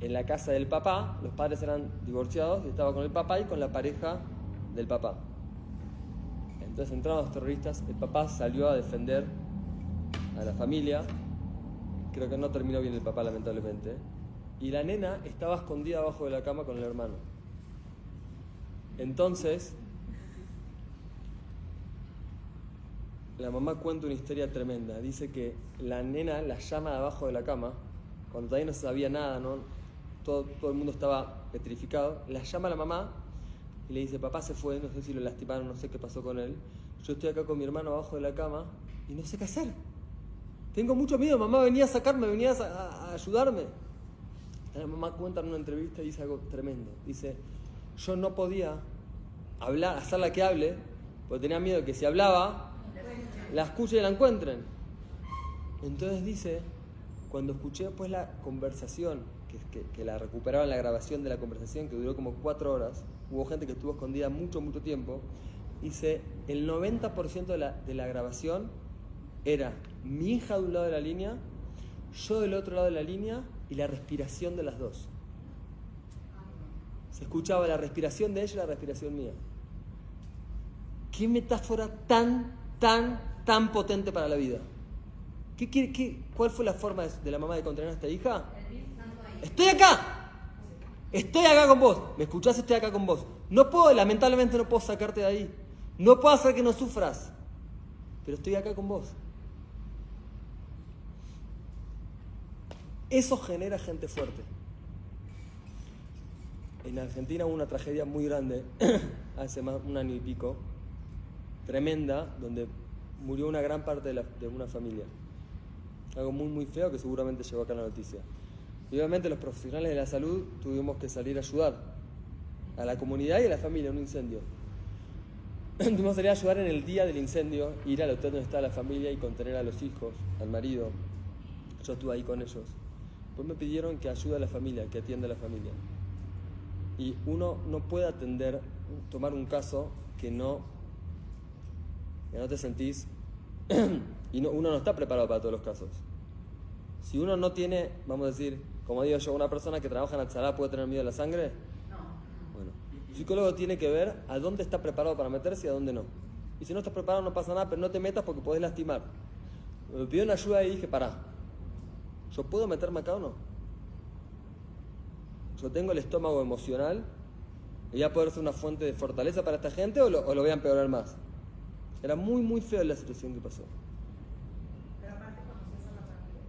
en la casa del papá, los padres eran divorciados y estaba con el papá y con la pareja del papá. Entonces entraron los terroristas, el papá salió a defender a la familia, creo que no terminó bien el papá lamentablemente, y la nena estaba escondida abajo de la cama con el hermano. Entonces, la mamá cuenta una historia tremenda. Dice que la nena la llama de abajo de la cama, cuando todavía no se sabía nada, todo, el mundo estaba petrificado. La llama la mamá y le dice, papá se fue, no sé si lo lastimaron, no sé qué pasó con él. Yo estoy acá con mi hermano abajo de la cama y no sé qué hacer. Tengo mucho miedo, mamá venía a sacarme, venía a ayudarme. La mamá cuenta en una entrevista y dice algo tremendo. Dice, yo no podía hablar, hacerla que hable, porque tenía miedo que si hablaba, la escuchen y la encuentren. Entonces dice, cuando escuché después la conversación que, que, la recuperaban la grabación de la conversación, que duró como cuatro horas. Hubo gente que estuvo escondida mucho, mucho tiempo. Dice, el 90% de la, de la grabación era mi hija de un lado de la línea, yo del otro lado de la línea y la respiración de las dos. Se escuchaba la respiración de ella y la respiración mía. Qué metáfora tan, tan, tan potente para la vida. ¿Qué, qué, cuál fue la forma de, la mamá de contener a esta hija? Estoy acá. Estoy acá con vos. ¿Me escuchás? Estoy acá con vos. No puedo, lamentablemente no puedo sacarte de ahí. No puedo hacer que no sufras. Pero estoy acá con vos. Eso genera gente fuerte. En Argentina hubo una tragedia muy grande, <clears throat> hace más un año y pico, tremenda, donde murió una gran parte de, una familia. Algo muy, muy feo que seguramente llegó acá a la noticia. Y obviamente los profesionales de la salud tuvimos que salir a ayudar a la comunidad y a la familia en un incendio. <clears throat> tuvimos que salir a ayudar en el día del incendio, ir al hotel donde está la familia y contener a los hijos, al marido. Yo estuve ahí con ellos. Pues me pidieron que ayude a la familia, que atienda a la familia. Y uno no puede atender, tomar un caso que no, que no te sentís, <clears throat> y uno no está preparado para todos los casos. Si uno no tiene, vamos a decir, como digo yo, una persona que trabaja en Atzalá puede tener miedo a la sangre. No. Bueno, el psicólogo tiene que ver a dónde está preparado para meterse y a dónde no. Y si no estás preparado no pasa nada, pero no te metas porque podés lastimar. Me pidieron ayuda y dije, pará, ¿Yo puedo meterme acá o no? ¿Yo tengo el estómago emocional? ¿Y ya poder ser una fuente de fortaleza para esta gente o lo, o lo voy a empeorar más? Era muy, muy feo la situación que pasó. Pero aparte conocías a la familia.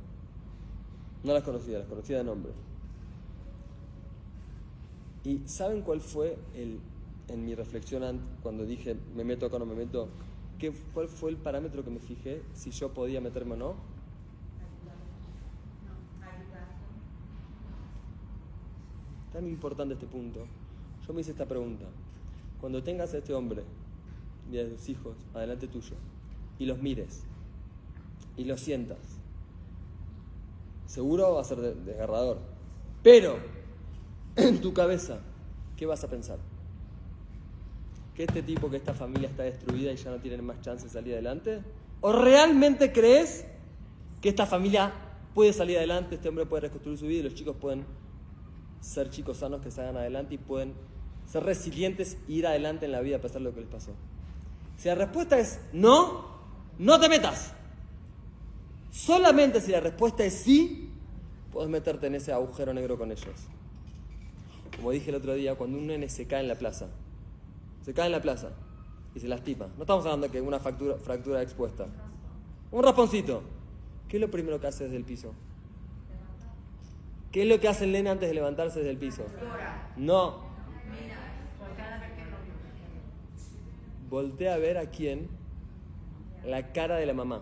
No las conocía, las conocía de nombre. ¿Y saben cuál fue el, en mi reflexión cuando dije me meto acá o no me meto? ¿Qué, ¿Cuál fue el parámetro que me fijé si yo podía meterme o no? Tan importante este punto. Yo me hice esta pregunta. Cuando tengas a este hombre y a tus hijos adelante tuyo y los mires y los sientas, seguro va a ser desgarrador. Pero en tu cabeza, ¿qué vas a pensar? ¿Que este tipo, que esta familia está destruida y ya no tienen más chance de salir adelante? ¿O realmente crees que esta familia puede salir adelante, este hombre puede reconstruir su vida y los chicos pueden ser chicos sanos que salgan adelante y pueden ser resilientes e ir adelante en la vida a pesar de lo que les pasó. Si la respuesta es no, no te metas. Solamente si la respuesta es sí, puedes meterte en ese agujero negro con ellos. Como dije el otro día, cuando un nene se cae en la plaza, se cae en la plaza y se lastima. No estamos hablando de que una fractura, fractura expuesta. Un rasponcito. ¿Qué es lo primero que hace desde el piso? ¿Qué es lo que hace el nene antes de levantarse desde el piso? No. Voltea a ver a quién. La cara de la mamá.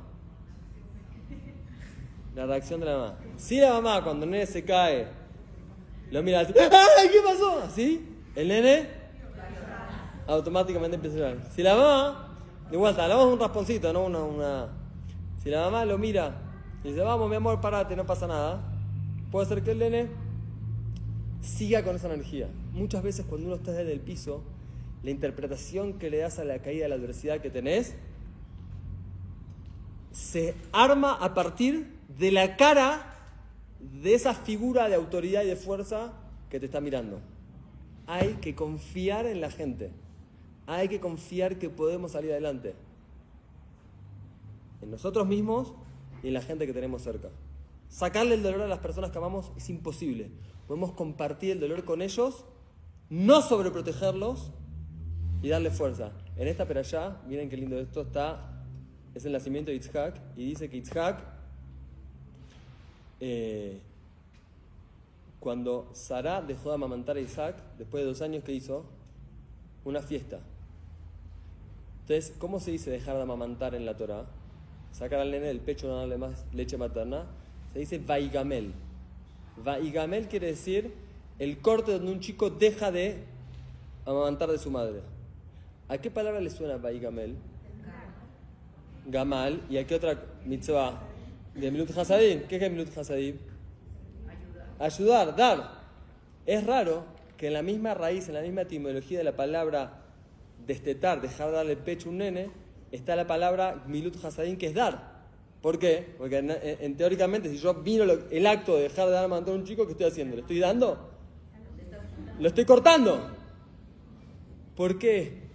La reacción de la mamá. Si la mamá, cuando el nene se cae, lo mira así, ¡ay, qué pasó! ¿Sí? El nene automáticamente empieza a llorar. Si la mamá, de vuelta, le damos un rasponcito, no una, una. Si la mamá lo mira y dice, vamos, mi amor, parate, no pasa nada puede ser que el nene siga con esa energía. Muchas veces cuando uno está desde el piso, la interpretación que le das a la caída de la adversidad que tenés se arma a partir de la cara de esa figura de autoridad y de fuerza que te está mirando. Hay que confiar en la gente. Hay que confiar que podemos salir adelante. En nosotros mismos y en la gente que tenemos cerca. Sacarle el dolor a las personas que amamos es imposible. Podemos compartir el dolor con ellos, no sobreprotegerlos y darle fuerza. En esta pero allá, miren qué lindo esto está, es el nacimiento de Itzhak y dice que Itzhak, eh, cuando Sara dejó de amamantar a Isaac, después de dos años que hizo, una fiesta. Entonces, ¿cómo se dice dejar de amamantar en la Torah? Sacar al nene del pecho, no darle más leche materna se dice vaigamel. Vaigamel quiere decir el corte donde un chico deja de amamantar de su madre. ¿A qué palabra le suena vaigamel? Gamal. ¿Y a qué otra mitzvah? De Milut Hasadim. ¿Qué es Milut Hasadim? ayudar, dar. Es raro que en la misma raíz, en la misma etimología de la palabra destetar, dejar darle pecho a un nene, está la palabra milut hasadin, que es dar. ¿Por qué? Porque en, teóricamente, si yo vino el acto de dejar de dar a un chico, ¿qué estoy haciendo? ¿Le estoy dando? Lo estoy cortando. ¿Por qué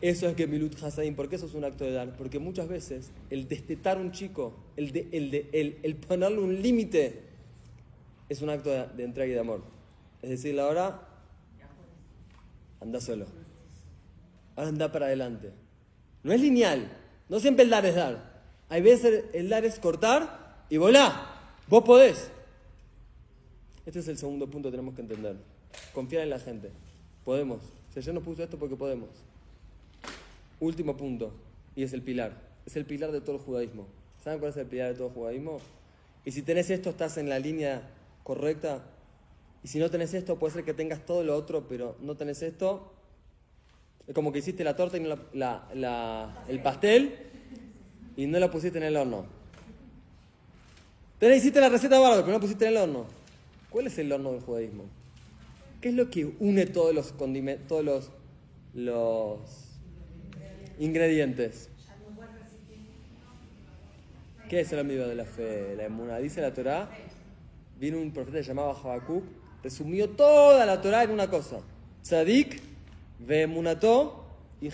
eso es que Milut Hasadim? ¿Por qué eso es un acto de dar? Porque muchas veces el destetar a un chico, el, de, el, de, el, ponerle un límite, es un acto de, entrega y de amor. Es decir, ahora anda solo. Ahora anda para adelante. No es lineal. No siempre el dar es dar. Hay veces el dar es cortar y volá. Vos podés. Este es el segundo punto que tenemos que entender. Confiar en la gente. Podemos. Si yo no puso esto porque podemos. Último punto, y es el pilar. Es el pilar de todo el judaísmo. ¿Saben cuál es el pilar de todo el judaísmo? Y si tenés esto, estás en la línea correcta. Y si no tenés esto, puede ser que tengas todo lo otro, pero no tenés esto. Es como que hiciste la torta y no la, el pastel y no la pusiste en el horno. Tenés, hiciste la receta bárbara, pero no la pusiste en el horno. ¿Cuál es el horno del judaísmo? ¿Qué es lo que une todos los condimentos, todos los ingredientes? ¿Qué es el amigo de la fe? La emuna. Dice la Torah, vino un profeta llamado Habacuc, resumió toda la Torah en una cosa. Tzadik, Vemunato y.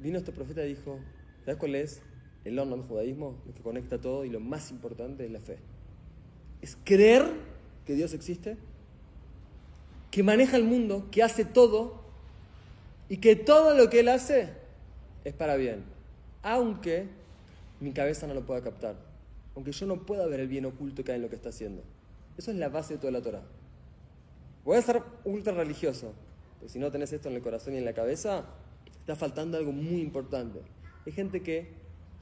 Vino este profeta y dijo, ¿sabes cuál es el horno del judaísmo? Lo que conecta todo y lo más importante es la fe. Es creer que Dios existe que maneja el mundo, que hace todo y que todo lo que él hace es para bien, aunque mi cabeza no lo pueda captar, aunque yo no pueda ver el bien oculto que hay en lo que está haciendo. Eso es la base de toda la Torah. Voy a ser ultra religioso, pero si no tenés esto en el corazón y en la cabeza, está faltando algo muy importante. Hay gente que,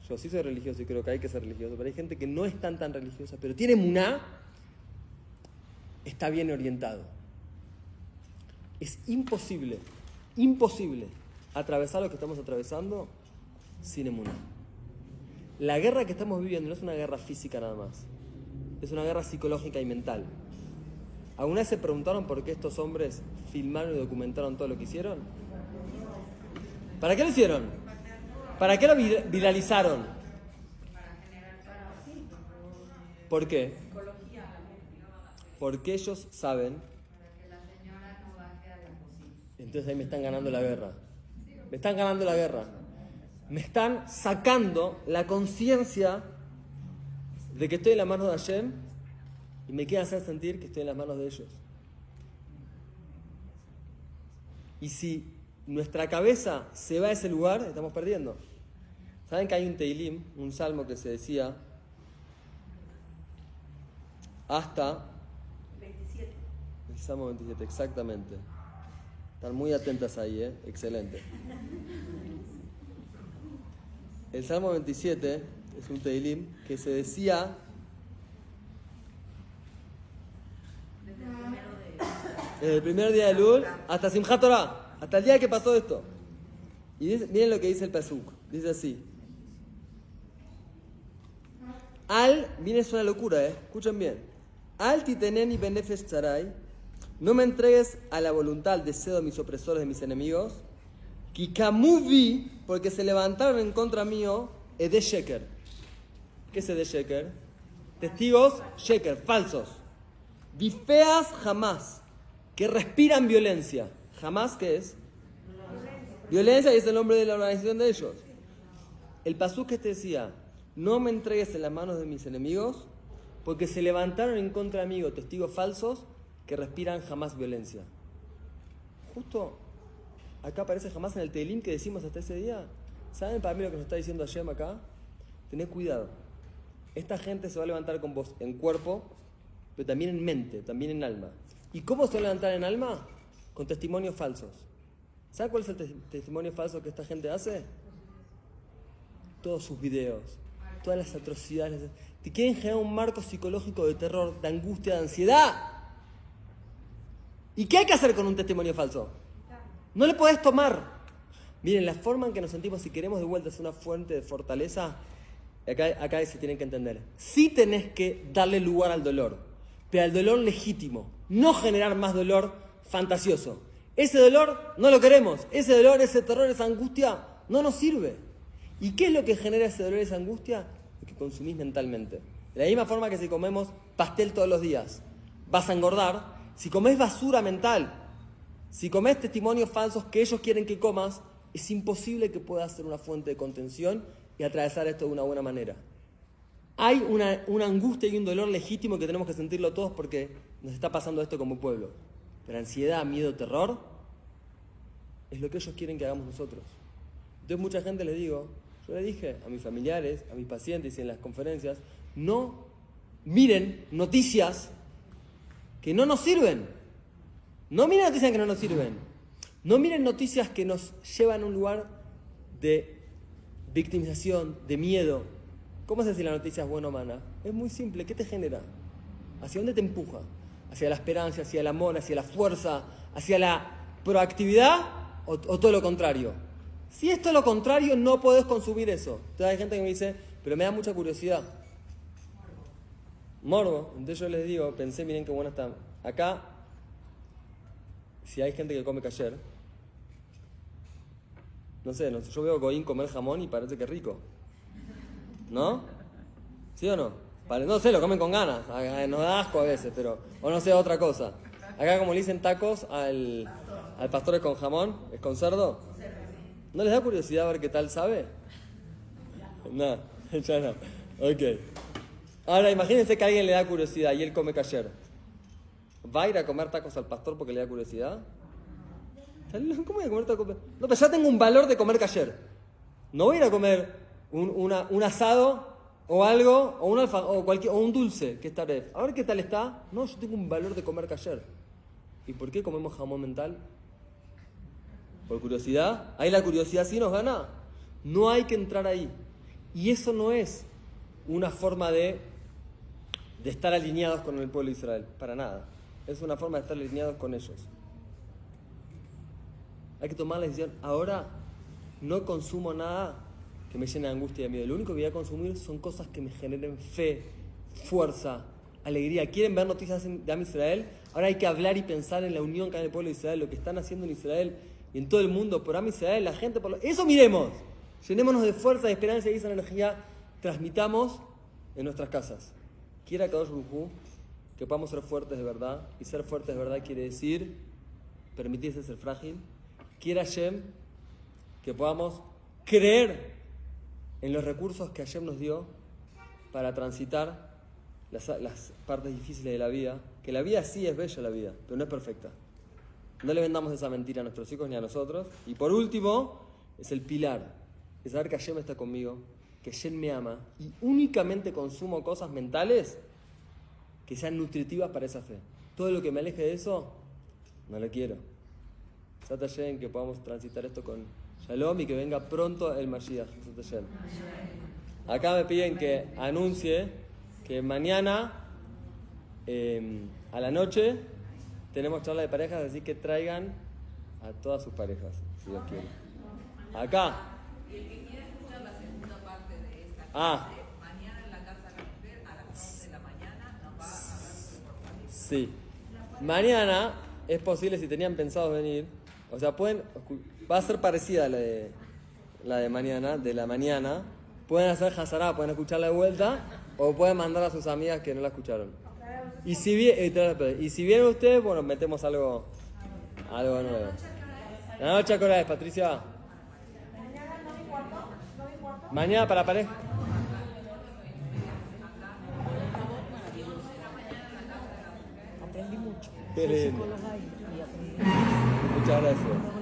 yo sí soy religioso y creo que hay que ser religioso, pero hay gente que no es tan tan religiosa, pero tiene muná, está bien orientado. Es imposible, imposible atravesar lo que estamos atravesando sin emuná. La guerra que estamos viviendo no es una guerra física nada más, es una guerra psicológica y mental. ¿Alguna vez se preguntaron por qué estos hombres filmaron y documentaron todo lo que hicieron? ¿Para qué lo hicieron? ¿Para qué lo viralizaron? ¿Por qué? Porque ellos saben entonces ahí me están ganando la guerra. Me están ganando la guerra. Me están sacando la conciencia de que estoy en las manos de Hashem y me quieren hacer sentir que estoy en las manos de ellos. Y si nuestra cabeza se va a ese lugar, estamos perdiendo. ¿Saben que hay un Teilim, un salmo que se decía hasta 27? El salmo 27, exactamente. Están muy atentas ahí, ¿eh? Excelente. El Salmo 27 es un Teilim que se decía desde el primer día de Lul hasta Simchat Torah, hasta el día que pasó esto. Y miren lo que dice el Pasuk. Dice así. Al, viene es una locura, ¿eh? Escuchen bien. Al titeneni benefesh tzarai no me entregues a la voluntad, al deseo de mis opresores, de mis enemigos. Kikamuvi, porque se levantaron en contra mío, de Sheker. ¿Qué es de Sheker? Testigos Sheker, falsos. Bifeas jamás, que respiran violencia. ¿Jamás qué es? Violencia y es el nombre de la organización de ellos. El pasú que te decía, no me entregues en las manos de mis enemigos, porque se levantaron en contra mío testigos falsos que respiran jamás violencia. Justo acá aparece jamás en el telín que decimos hasta ese día. ¿Saben para mí lo que nos está diciendo Hashem acá? Tened cuidado. Esta gente se va a levantar con vos en cuerpo, pero también en mente, también en alma. ¿Y cómo se va a levantar en alma? Con testimonios falsos. ¿Saben cuál es el testimonio falso que esta gente hace? Todos sus videos, todas las atrocidades. Te quieren generar un marco psicológico de terror, de angustia, de ansiedad. ¿Y qué hay que hacer con un testimonio falso? No le podés tomar. Miren, la forma en que nos sentimos, si queremos de vuelta, es una fuente de fortaleza. Acá, acá se tienen que entender. Sí tenés que darle lugar al dolor. pero al dolor legítimo, no generar más dolor fantasioso. Ese dolor no lo queremos, ese dolor, ese terror, esa angustia no nos sirve. ¿Y qué es lo que genera ese dolor, esa angustia? Lo que consumís mentalmente. De la misma forma que si comemos pastel todos los días, vas a engordar. Si comes basura mental, si comes testimonios falsos que ellos quieren que comas, es imposible que puedas ser una fuente de contención y atravesar esto de una buena manera. Hay una, una, angustia y un dolor legítimo que tenemos que sentirlo todos porque nos está pasando esto como pueblo. Pero ansiedad, miedo, terror es lo que ellos quieren que hagamos nosotros. Entonces mucha gente le digo, yo le dije a mis familiares, a mis pacientes y en las conferencias, no miren noticias que no nos sirven. No miren noticias que no nos sirven. No miren noticias que nos llevan a un lugar de victimización, de miedo. ¿Cómo se si la noticia es buena o mala? Es muy simple. ¿Qué te genera? ¿Hacia dónde te empuja? ¿Hacia la esperanza, hacia el amor, hacia la fuerza, hacia la proactividad o, todo lo contrario? Si esto es lo contrario, no podés consumir eso. Entonces hay gente que me dice, pero me da mucha curiosidad. Morbo. Entonces yo les digo, pensé, miren qué bueno está. Acá, si hay gente que come cayer, no sé, yo veo a Goín comer jamón y parece que rico. ¿No? ¿Sí o no? No sé, lo comen con ganas. Nos da asco a veces, pero. O no sé, otra cosa. Acá, como le dicen tacos al, al pastor es con jamón, es con cerdo. ¿No les da curiosidad ver qué tal sabe? No, <laughs> ya no. Ok. Ahora imagínense que a alguien le da curiosidad y él come cayer. ¿Va a ir a comer tacos al pastor porque le da curiosidad? ¿Cómo voy a comer tacos? No, pero ya tengo un valor de comer cayer. No voy a ir a comer un, un asado o algo, o un, alfa, o, o un dulce, que está taref. A qué tal está. No, yo tengo un valor de comer cayer. ¿Y por qué comemos jamón mental? ¿Por curiosidad? Ahí la curiosidad sí nos gana. No hay que entrar ahí. Y eso no es una forma de, de estar alineados con el pueblo de Israel. Para nada. Es una forma de estar alineados con ellos. Hay que tomar la decisión. Ahora no consumo nada que me llene de angustia y de miedo. Lo único que voy a consumir son cosas que me generen fe, fuerza, alegría. ¿Quieren ver noticias de Am Israel? Ahora hay que hablar y pensar en la unión que hay en el pueblo de Israel, lo que están haciendo en Israel y en todo el mundo por Am Israel, la gente por lo... Eso miremos. Llenémonos de fuerza, de esperanza y esa energía transmitamos en nuestras casas. Quiera Kadosh Rujú que podamos ser fuertes de verdad. Y ser fuertes de verdad quiere decir permitirse ser frágil. Quiera Hashem que podamos creer en los recursos que Hashem nos dio para transitar las, las, partes difíciles de la vida. Que la vida sí es bella, la vida, pero no es perfecta. No le vendamos esa mentira a nuestros hijos ni a nosotros. Y por último, es el pilar. Es saber que Hashem está conmigo, que Hashem me ama y únicamente consumo cosas mentales que sean nutritivas para esa fe. Todo lo que me aleje de eso, no lo quiero. Sata Hashem, que podamos transitar esto con Shalom y que venga pronto el Mashiach. Acá me piden que anuncie que mañana eh, a la noche tenemos charla de parejas, así que traigan a todas sus parejas, si Dios quiere. Acá. Y el que quiera escuchar la segunda parte de esta Ah. mañana en la Casa de la Mujer a las 11 de la mañana nos va a hablar sobre. Sí. Mañana es posible, si tenían pensado venir, o sea, pueden, va a ser parecida a la de, la de mañana, de la mañana. Pueden hacer Hazará, pueden escucharla de vuelta, o pueden mandar a sus amigas que no la escucharon. Y si, vi- eh, y si vienen ustedes, bueno, metemos algo, algo nuevo. La noche qué hora es, Patricia. Mañana para pareja. 对的你不交代是吧